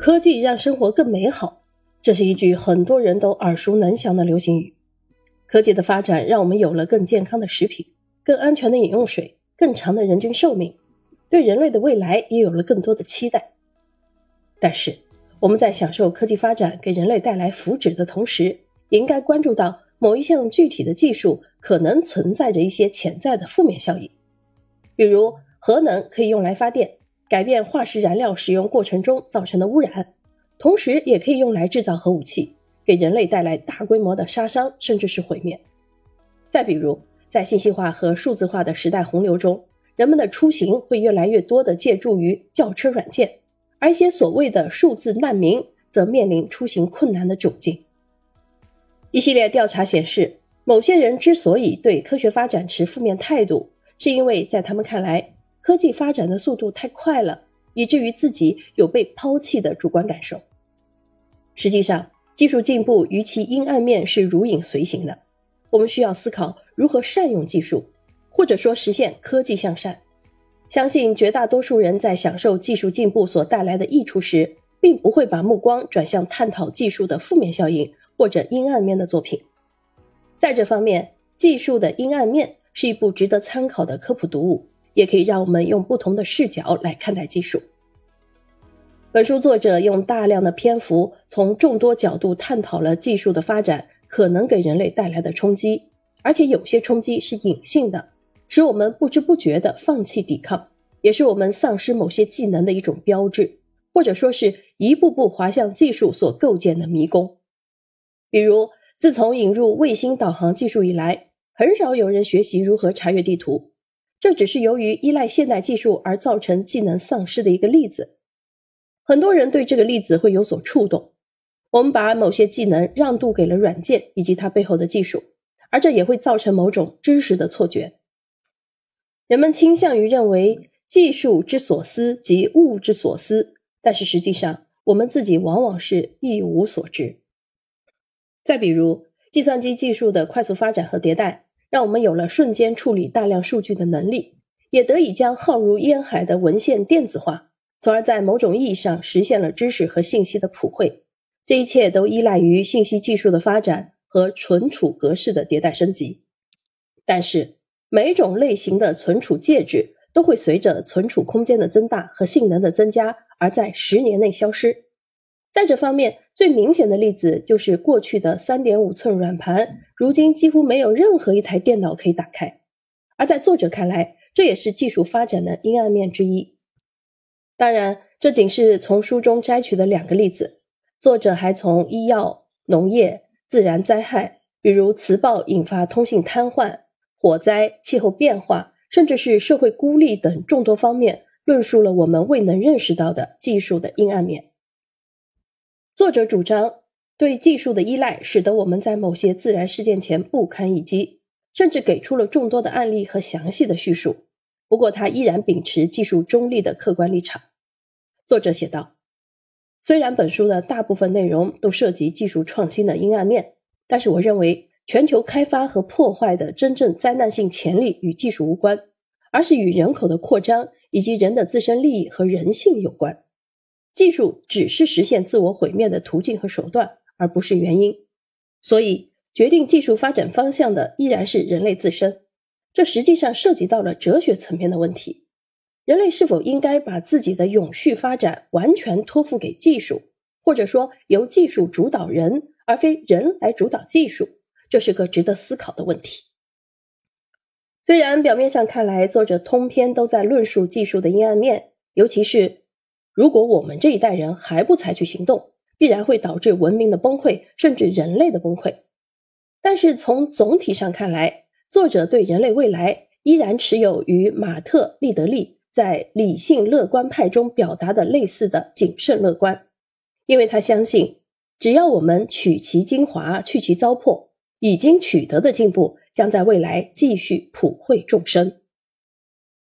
科技让生活更美好，这是一句很多人都耳熟能详的流行语。科技的发展让我们有了更健康的食品、更安全的饮用水、更长的人均寿命，对人类的未来也有了更多的期待。但是，我们在享受科技发展给人类带来福祉的同时，也应该关注到某一项具体的技术可能存在着一些潜在的负面效应，比如核能可以用来发电。改变化石燃料使用过程中造成的污染，同时也可以用来制造核武器，给人类带来大规模的杀伤，甚至是毁灭。再比如，在信息化和数字化的时代洪流中，人们的出行会越来越多的借助于轿车软件，而一些所谓的数字难民则面临出行困难的窘境。一系列调查显示，某些人之所以对科学发展持负面态度，是因为在他们看来。科技发展的速度太快了，以至于自己有被抛弃的主观感受。实际上，技术进步与其阴暗面是如影随形的。我们需要思考如何善用技术，或者说实现科技向善。相信绝大多数人在享受技术进步所带来的益处时，并不会把目光转向探讨技术的负面效应或者阴暗面的作品。在这方面，《技术的阴暗面》是一部值得参考的科普读物。也可以让我们用不同的视角来看待技术。本书作者用大量的篇幅，从众多角度探讨了技术的发展可能给人类带来的冲击，而且有些冲击是隐性的，使我们不知不觉地放弃抵抗，也是我们丧失某些技能的一种标志，或者说是一步步滑向技术所构建的迷宫。比如，自从引入卫星导航技术以来，很少有人学习如何查阅地图。这只是由于依赖现代技术而造成技能丧失的一个例子。很多人对这个例子会有所触动。我们把某些技能让渡给了软件以及它背后的技术，而这也会造成某种知识的错觉。人们倾向于认为技术之所思即物之所思，但是实际上我们自己往往是一无所知。再比如，计算机技术的快速发展和迭代。让我们有了瞬间处理大量数据的能力，也得以将浩如烟海的文献电子化，从而在某种意义上实现了知识和信息的普惠。这一切都依赖于信息技术的发展和存储格式的迭代升级。但是，每种类型的存储介质都会随着存储空间的增大和性能的增加，而在十年内消失。在这方面，最明显的例子就是过去的三点五寸软盘，如今几乎没有任何一台电脑可以打开。而在作者看来，这也是技术发展的阴暗面之一。当然，这仅是从书中摘取的两个例子。作者还从医药、农业、自然灾害，比如磁暴引发通信瘫痪、火灾、气候变化，甚至是社会孤立等众多方面，论述了我们未能认识到的技术的阴暗面。作者主张，对技术的依赖使得我们在某些自然事件前不堪一击，甚至给出了众多的案例和详细的叙述。不过，他依然秉持技术中立的客观立场。作者写道：“虽然本书的大部分内容都涉及技术创新的阴暗面，但是我认为全球开发和破坏的真正灾难性潜力与技术无关，而是与人口的扩张以及人的自身利益和人性有关。”技术只是实现自我毁灭的途径和手段，而不是原因。所以，决定技术发展方向的依然是人类自身。这实际上涉及到了哲学层面的问题：人类是否应该把自己的永续发展完全托付给技术，或者说由技术主导人，而非人来主导技术？这是个值得思考的问题。虽然表面上看来，作者通篇都在论述技术的阴暗面，尤其是。如果我们这一代人还不采取行动，必然会导致文明的崩溃，甚至人类的崩溃。但是从总体上看来，作者对人类未来依然持有与马特·利德利在理性乐观派中表达的类似的谨慎乐观，因为他相信，只要我们取其精华，去其糟粕，已经取得的进步将在未来继续普惠众生。